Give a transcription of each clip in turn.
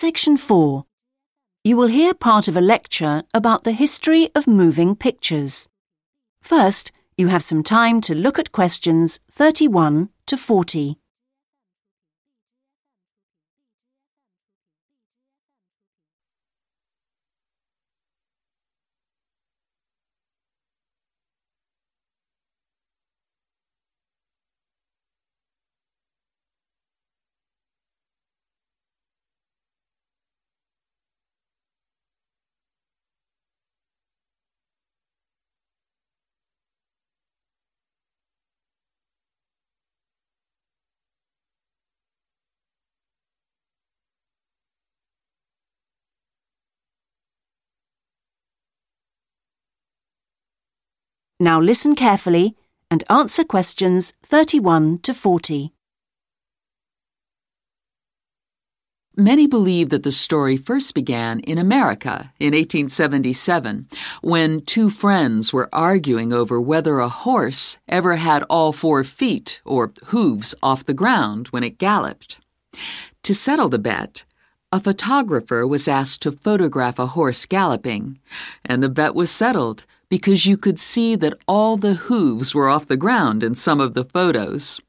Section 4. You will hear part of a lecture about the history of moving pictures. First, you have some time to look at questions 31 to 40. Now listen carefully and answer questions 31 to 40. Many believe that the story first began in America in 1877 when two friends were arguing over whether a horse ever had all four feet or hooves off the ground when it galloped. To settle the bet, a photographer was asked to photograph a horse galloping, and the bet was settled because you could see that all the hooves were off the ground in some of the photos.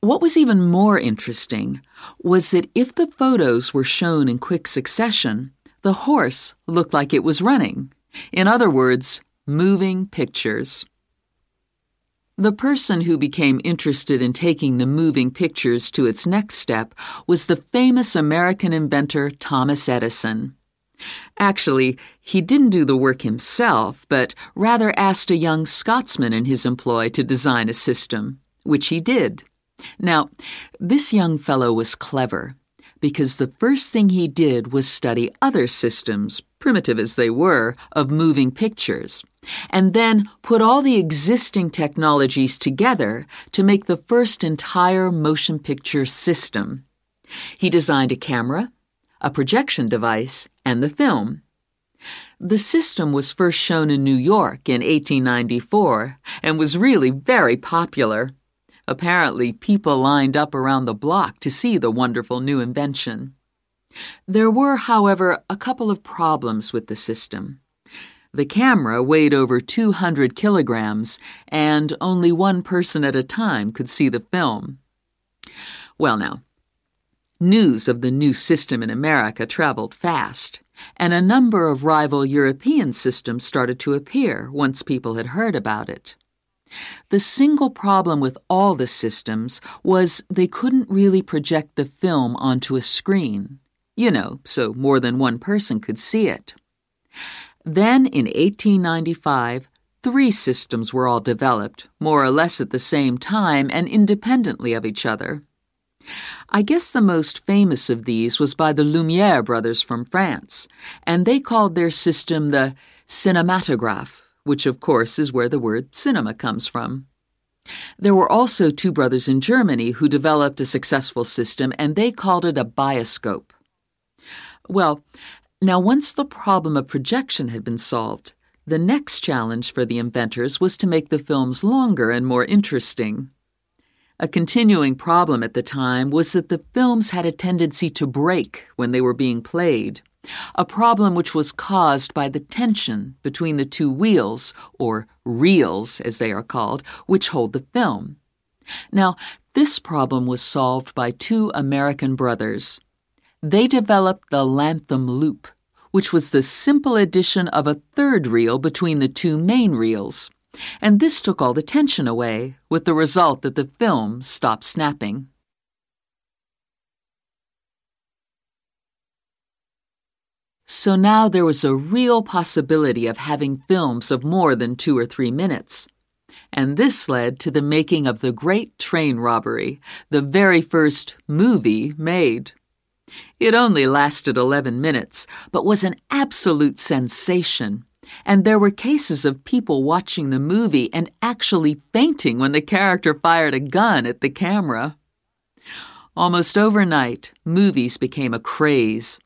What was even more interesting was that if the photos were shown in quick succession, the horse looked like it was running. In other words, moving pictures. The person who became interested in taking the moving pictures to its next step was the famous American inventor Thomas Edison. Actually, he didn't do the work himself, but rather asked a young Scotsman in his employ to design a system, which he did. Now, this young fellow was clever because the first thing he did was study other systems, primitive as they were, of moving pictures, and then put all the existing technologies together to make the first entire motion picture system. He designed a camera, a projection device, and the film. The system was first shown in New York in 1894 and was really very popular. Apparently, people lined up around the block to see the wonderful new invention. There were, however, a couple of problems with the system. The camera weighed over 200 kilograms, and only one person at a time could see the film. Well, now, News of the new system in America traveled fast, and a number of rival European systems started to appear once people had heard about it. The single problem with all the systems was they couldn't really project the film onto a screen, you know, so more than one person could see it. Then in 1895, three systems were all developed, more or less at the same time and independently of each other. I guess the most famous of these was by the Lumiere brothers from France, and they called their system the cinematograph, which of course is where the word cinema comes from. There were also two brothers in Germany who developed a successful system, and they called it a bioscope. Well, now once the problem of projection had been solved, the next challenge for the inventors was to make the films longer and more interesting. A continuing problem at the time was that the films had a tendency to break when they were being played, a problem which was caused by the tension between the two wheels, or reels as they are called, which hold the film. Now, this problem was solved by two American brothers. They developed the Latham loop, which was the simple addition of a third reel between the two main reels. And this took all the tension away, with the result that the film stopped snapping. So now there was a real possibility of having films of more than two or three minutes. And this led to the making of The Great Train Robbery, the very first movie made. It only lasted 11 minutes, but was an absolute sensation and there were cases of people watching the movie and actually fainting when the character fired a gun at the camera. Almost overnight, movies became a craze,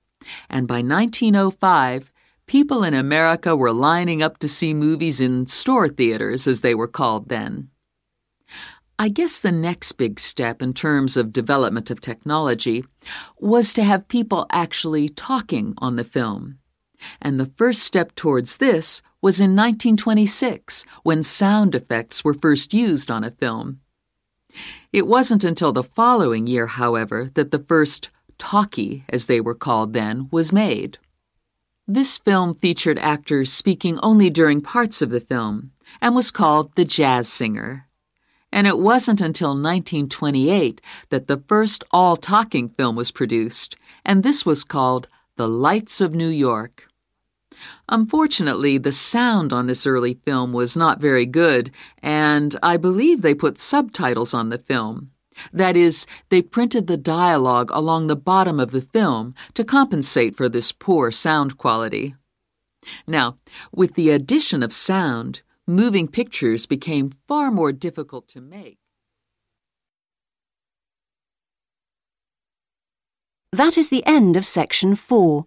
and by 1905, people in America were lining up to see movies in store theaters, as they were called then. I guess the next big step in terms of development of technology was to have people actually talking on the film. And the first step towards this was in 1926 when sound effects were first used on a film. It wasn't until the following year, however, that the first talkie, as they were called then, was made. This film featured actors speaking only during parts of the film and was called The Jazz Singer. And it wasn't until 1928 that the first all talking film was produced, and this was called The Lights of New York. Unfortunately, the sound on this early film was not very good, and I believe they put subtitles on the film. That is, they printed the dialogue along the bottom of the film to compensate for this poor sound quality. Now, with the addition of sound, moving pictures became far more difficult to make. That is the end of section 4.